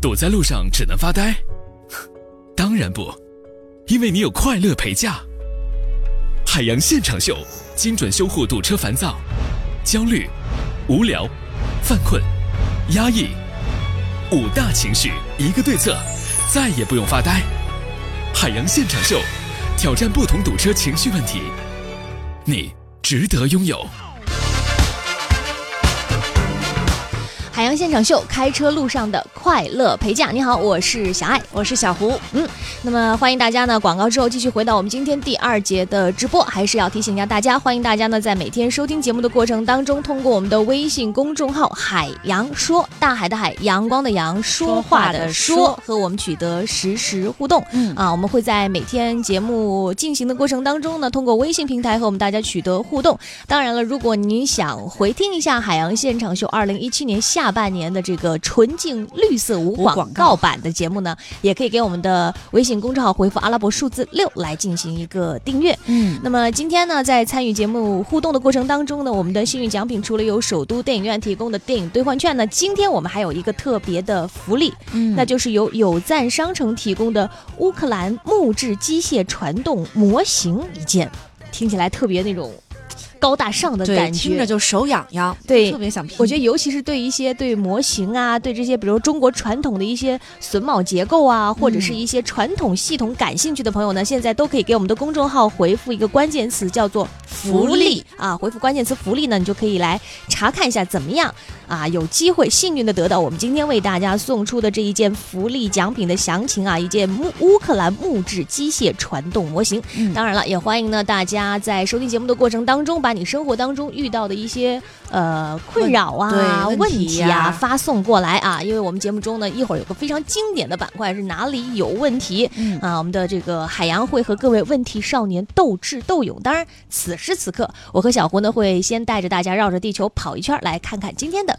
堵在路上只能发呆？当然不，因为你有快乐陪驾。海洋现场秀，精准修护堵车烦躁、焦虑、无聊、犯困、压抑五大情绪，一个对策，再也不用发呆。海洋现场秀，挑战不同堵车情绪问题，你值得拥有。海洋现场秀，开车路上的快乐陪驾。你好，我是小爱，我是小胡。嗯，那么欢迎大家呢，广告之后继续回到我们今天第二节的直播。还是要提醒一下大家，欢迎大家呢，在每天收听节目的过程当中，通过我们的微信公众号“海洋说”，大海的海，阳光的阳，说话的说，和我们取得实时互动。嗯啊，我们会在每天节目进行的过程当中呢，通过微信平台和我们大家取得互动。当然了，如果您想回听一下海洋现场秀二零一七年下。半年的这个纯净绿色无广告版的节目呢，也可以给我们的微信公众号回复阿拉伯数字六来进行一个订阅。嗯，那么今天呢，在参与节目互动的过程当中呢，我们的幸运奖品除了有首都电影院提供的电影兑换券呢，今天我们还有一个特别的福利，嗯，那就是由有赞商城提供的乌克兰木质机械传动模型一件，听起来特别那种。高大上的感觉，听着就手痒痒，对，特别想拼。我觉得，尤其是对一些对模型啊，对这些比如中国传统的一些榫卯结构啊，或者是一些传统系统感兴趣的朋友呢，现在都可以给我们的公众号回复一个关键词，叫做“福利”啊，回复关键词“福利”呢，你就可以来查看一下怎么样啊，有机会幸运的得到我们今天为大家送出的这一件福利奖品的详情啊，一件木乌克兰木质机械传动模型。当然了，也欢迎呢大家在收听节目的过程当中把。你生活当中遇到的一些呃困扰啊、问题啊发送过来啊，因为我们节目中呢一会儿有个非常经典的板块是哪里有问题啊，我们的这个海洋会和各位问题少年斗智斗勇。当然，此时此刻我和小胡呢会先带着大家绕着地球跑一圈，来看看今天的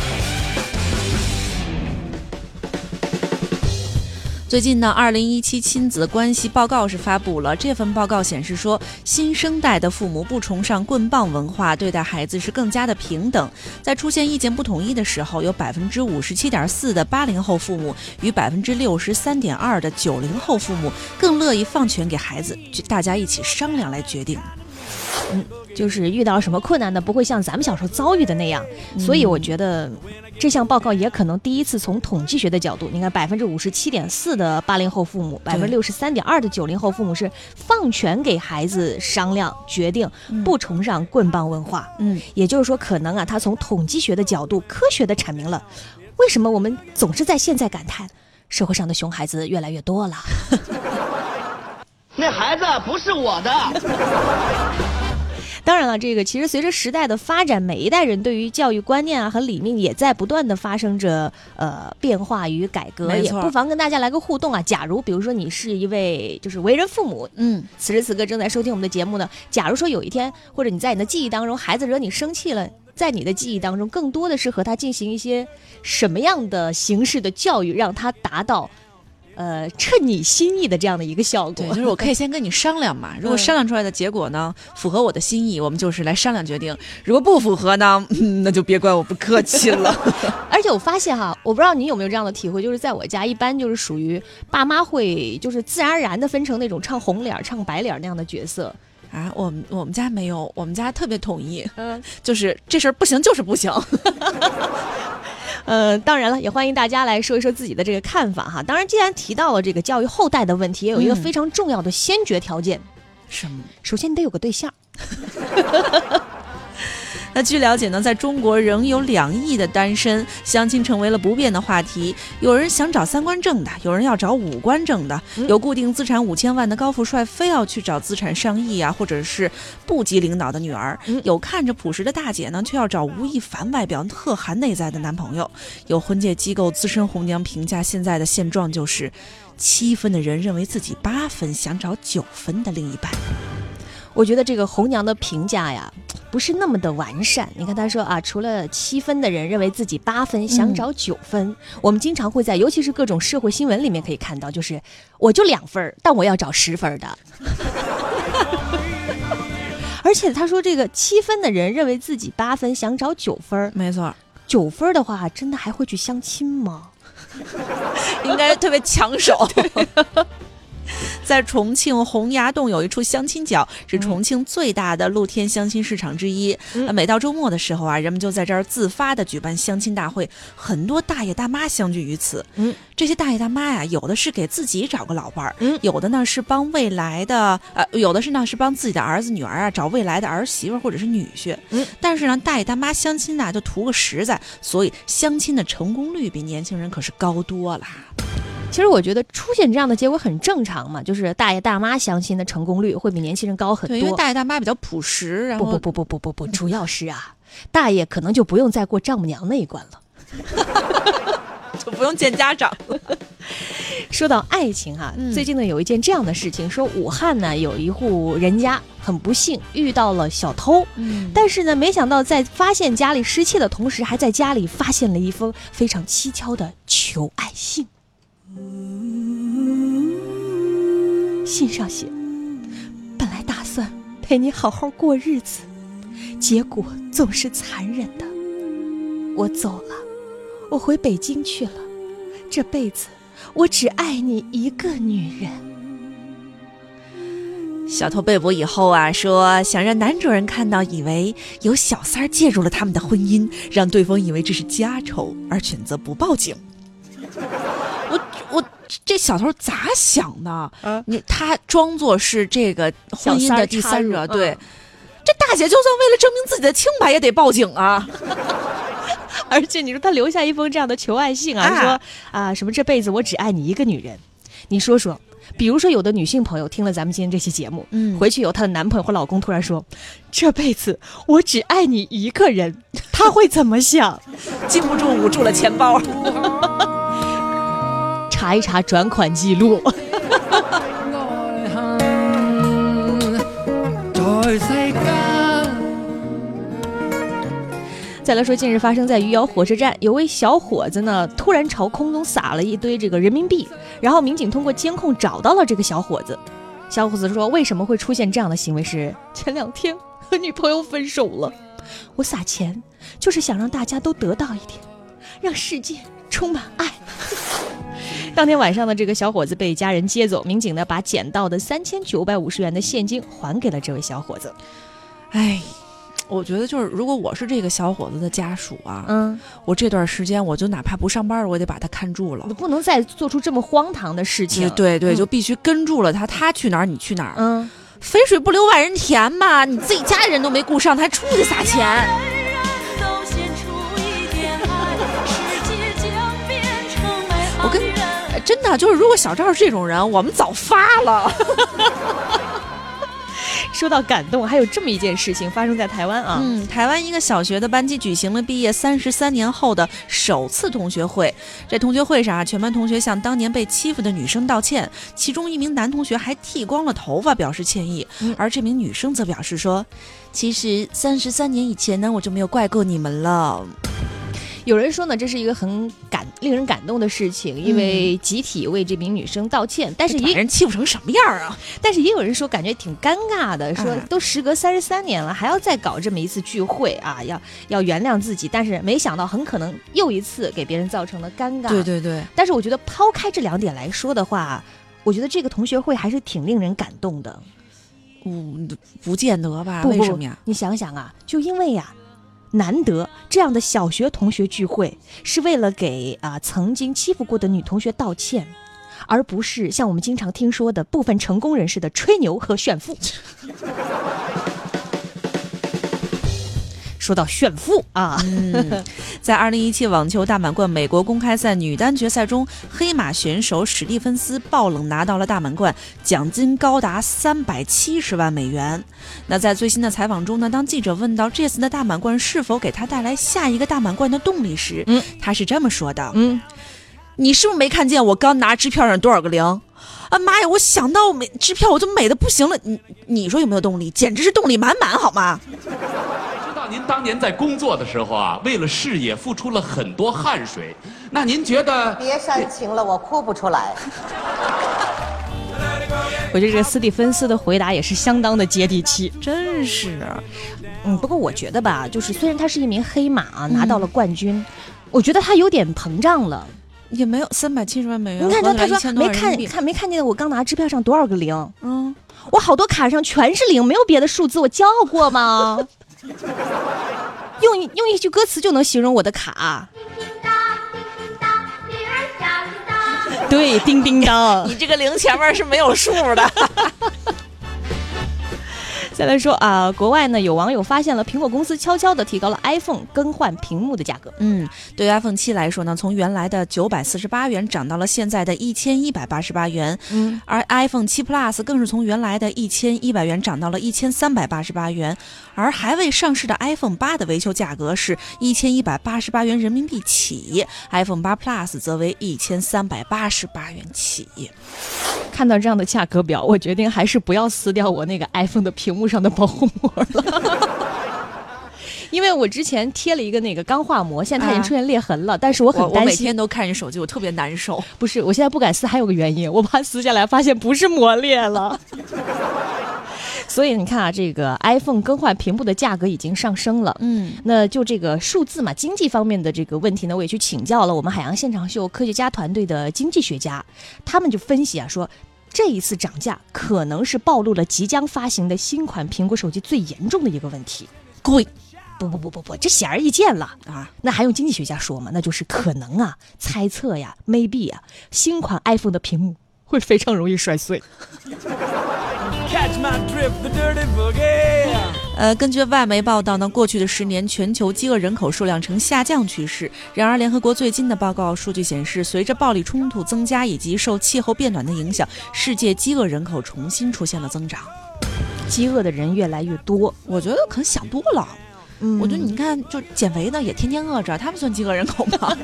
最近呢，二零一七亲子关系报告是发布了。这份报告显示说，新生代的父母不崇尚棍棒文化，对待孩子是更加的平等。在出现意见不统一的时候，有百分之五十七点四的八零后父母与百分之六十三点二的九零后父母更乐意放权给孩子，大家一起商量来决定。嗯，就是遇到了什么困难呢？不会像咱们小时候遭遇的那样。所以我觉得。这项报告也可能第一次从统计学的角度，你看百分之五十七点四的八零后父母，百分之六十三点二的九零后父母是放权给孩子商量决定，不崇尚棍棒文化。嗯，也就是说，可能啊，他从统计学的角度科学的阐明了，为什么我们总是在现在感叹社会上的熊孩子越来越多了。那孩子不是我的。当然了，这个其实随着时代的发展，每一代人对于教育观念啊和理念也在不断的发生着呃变化与改革。也不妨跟大家来个互动啊。假如比如说你是一位就是为人父母，嗯，此时此刻正在收听我们的节目呢。假如说有一天或者你在你的记忆当中，孩子惹你生气了，在你的记忆当中，更多的是和他进行一些什么样的形式的教育，让他达到。呃，趁你心意的这样的一个效果，就是我可以先跟你商量嘛。如果商量出来的结果呢，符合我的心意，我们就是来商量决定；如果不符合呢，那就别怪我不客气了。而且我发现哈，我不知道你有没有这样的体会，就是在我家一般就是属于爸妈会就是自然而然的分成那种唱红脸、唱白脸那样的角色啊。我们我们家没有，我们家特别统一，嗯，就是这事儿不行就是不行。呃，当然了，也欢迎大家来说一说自己的这个看法哈。当然，既然提到了这个教育后代的问题，也有一个非常重要的先决条件，什么？首先你得有个对象。那据了解呢，在中国仍有两亿的单身，相亲成为了不变的话题。有人想找三观正的，有人要找五官正的，有固定资产五千万的高富帅非要去找资产上亿啊，或者是部级领导的女儿；有看着朴实的大姐呢，却要找吴亦凡外表特含内在的男朋友。有婚介机构资深红娘评价现在的现状就是：七分的人认为自己八分，想找九分的另一半。我觉得这个红娘的评价呀。不是那么的完善。你看他说啊，除了七分的人认为自己八分，想找九分。我们经常会在，尤其是各种社会新闻里面可以看到，就是我就两分，但我要找十分的。而且他说，这个七分的人认为自己八分，想找九分。没错，九分的话，真的还会去相亲吗？应该特别抢手。在重庆洪崖洞有一处相亲角，是重庆最大的露天相亲市场之一。嗯每到周末的时候啊，人们就在这儿自发的举办相亲大会，很多大爷大妈相聚于此。嗯，这些大爷大妈呀，有的是给自己找个老伴儿，嗯有的呢是帮未来的呃，有的是呢是帮自己的儿子女儿啊找未来的儿媳妇或者是女婿。嗯，但是呢，大爷大妈相亲呐、就图个实在，所以相亲的成功率比年轻人可是高多了。其实我觉得出现这样的结果很正常嘛，就是大爷大妈相亲的成功率会比年轻人高很对，因为。大爷大妈比较朴实，然后不不不不不不不，主要是啊，大爷可能就不用再过丈母娘那一关了。就不用见家长了。说到爱情哈、嗯最近呢有一件这样的事情，说武汉呢有一户人家很不幸遇到了小偷，嗯但是呢没想到在发现家里失窃的同时，还在家里发现了一封非常蹊跷的求爱信。信上写：“本来打算陪你好好过日子，结果总是残忍的。我走了，我回北京去了。这辈子我只爱你一个女人。小偷被捕以后啊，说想让男主人看到，以为有小三介入了他们的婚姻，让对方以为这是家丑，而选择不报警。这小偷咋想的？你他装作是这个婚姻的第三者，对。嗯这大姐就算为了证明自己的清白，也得报警啊！而且你说他留下一封这样的求爱信啊，啊说啊什么这辈子我只爱你一个女人。你说说，比如说有的女性朋友听了咱们今天这期节目，嗯回去以后她的男朋友或老公突然说，这辈子我只爱你一个人，她会怎么想？禁不住捂住了钱包。查一查转款记录。再来说，近日发生在余姚火车站，有位小伙子呢，突然朝空中撒了一堆这个人民币，然后民警通过监控找到了这个小伙子。小伙子说，为什么会出现这样的行为是？前两天和女朋友分手了，我撒钱就是想让大家都得到一点，让世界充满爱。当天晚上呢，这个小伙子被家人接走，民警呢把捡到的三千九百五十元的现金还给了这位小伙子。哎，我觉得就是，如果我是这个小伙子的家属啊，嗯，我这段时间我就哪怕不上班，我也得把他看住了你。不能再做出这么荒唐的事情。对对就必须跟住了他，他去哪儿你去哪儿，嗯。肥水不流外人田嘛，你自己家人都没顾上，他还出去撒钱。真的就是，如果小赵是这种人，我们早发了。说到感动，还有这么一件事情发生在台湾啊。嗯，台湾一个小学的班级举行了毕业三十三年后的首次同学会。这同学会上啊，全班同学向当年被欺负的女生道歉，其中一名男同学还剃光了头发表示歉意，嗯而这名女生则表示说：“其实三十三年以前呢，我就没有怪过你们了。有人说呢，这是一个很感、令人感动的事情，因为集体为这名女生道歉。但是把也人欺负成什么样啊？但是也有人说，感觉挺尴尬的，说嗯都时隔三十三年了，还要再搞这么一次聚会啊，要要原谅自己。但是没想到，很可能又一次给别人造成了尴尬。对对对，但是我觉得抛开这两点来说的话，我觉得这个同学会还是挺令人感动的。嗯，不见得吧？不不为什么呀？你想想啊，就因为呀、难得这样的小学同学聚会是为了给啊、曾经欺负过的女同学道歉，而不是像我们经常听说的部分成功人士的吹牛和炫富。说到炫富啊，嗯，在二零一七网球大满贯美国公开赛女单决赛中，黑马选手史蒂芬斯爆冷拿到了大满贯，奖金高达三百七十万美元。那在最新的采访中呢，当记者问到这次的大满贯是否给他带来下一个大满贯的动力时，嗯，他是这么说的：“嗯，你是不是没看见我刚拿支票上多少个零？啊妈呀！我想到美支票我就美的不行了。你你说有没有动力？简直是动力满满，好吗？您当年在工作的时候啊，为了事业付出了很多汗水，那您觉得？别煽情了，我哭不出来。我觉得这个斯蒂芬斯的回答也是相当的接地气。真是，嗯，不过我觉得吧，就是虽然他是一名黑马啊，拿到了冠军，我觉得他有点膨胀了。也没有三百七十万美元。你看他，他说没看看没看见我刚拿支票上多少个零？嗯，我好多卡上全是零，没有别的数字，我骄傲过吗？用一用一句歌词就能形容我的卡。对，叮叮当。你这个零前面是没有数的。再来说啊，国外呢有网友发现了苹果公司悄悄的提高了 iPhone 更换屏幕的价格。嗯，对于 iPhone 七来说呢，从原来的九百四十八元涨到了现在的一千一百八十八元。嗯，而 iPhone 七 Plus 更是从原来的一千一百元涨到了一千三百八十八元。而还未上市的 iPhone 八的维修价格是一千一百八十八元人民币起，iPhone 八 Plus 则为一千三百八十八元起。看到这样的价格表，我决定还是不要撕掉我那个 iPhone 的屏幕上的保护膜了。因为我之前贴了一个那个钢化膜，现在它已经出现裂痕了，但是我很担心。每天都看着手机，我特别难受。不是，我现在不敢撕，还有个原因，我怕撕下来发现不是膜裂了。所以你看啊，这个 iPhone 更换屏幕的价格已经上升了。嗯，那就这个数字嘛，经济方面的这个问题呢，我也去请教了我们海洋现场秀科学家团队的经济学家，他们就分析啊说。这一次涨价可能是暴露了即将发行的新款苹果手机最严重的一个问题，贵。不不不不不，这显而易见了啊！那还用经济学家说吗？那就是可能啊，猜测呀，maybe 啊，新款 iPhone 的屏幕会非常容易摔碎。呃，根据外媒报道呢，过去的十年，全球饥饿人口数量呈下降趋势。然而，联合国最近的报告数据显示，随着暴力冲突增加以及受气候变暖的影响，世界饥饿人口重新出现了增长。饥饿的人越来越多，我觉得可能想多了。嗯我觉得你看，就减肥的也天天饿着，他们算饥饿人口吗？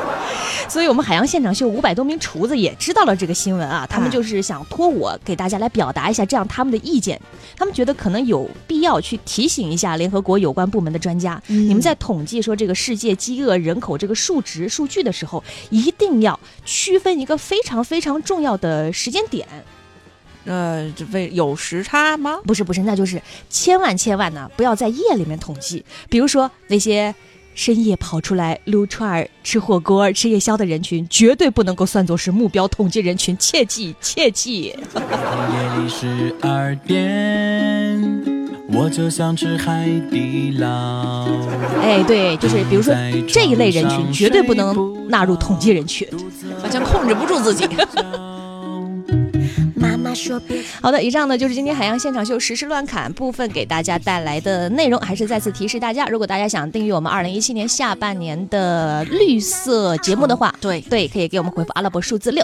所以我们海洋现场秀五百多名厨子也知道了这个新闻啊，他们啊就是想托我给大家来表达一下这样他们的意见，他们觉得可能有必要去提醒一下联合国有关部门的专家，嗯你们在统计说这个世界饥饿人口这个数值数据的时候，一定要区分一个非常非常重要的时间点。呃，这为有时差吗？不是不是，那就是千万千万呢，不要在夜里面统计。比如说那些深夜跑出来撸串儿、吃火锅、吃夜宵的人群，绝对不能够算作是目标统计人群，切记切记。夜里十二点，我就想吃海底捞。哎，对，就是比如说这一类人群，绝对不能纳入统计人群。好像控制不住自己。好的，以上呢就是今天海洋现场秀实时乱侃部分给大家带来的内容。还是再次提示大家，如果大家想订阅我们二零一七年下半年的绿色节目的话，对对，可以给我们回复阿拉伯数字六。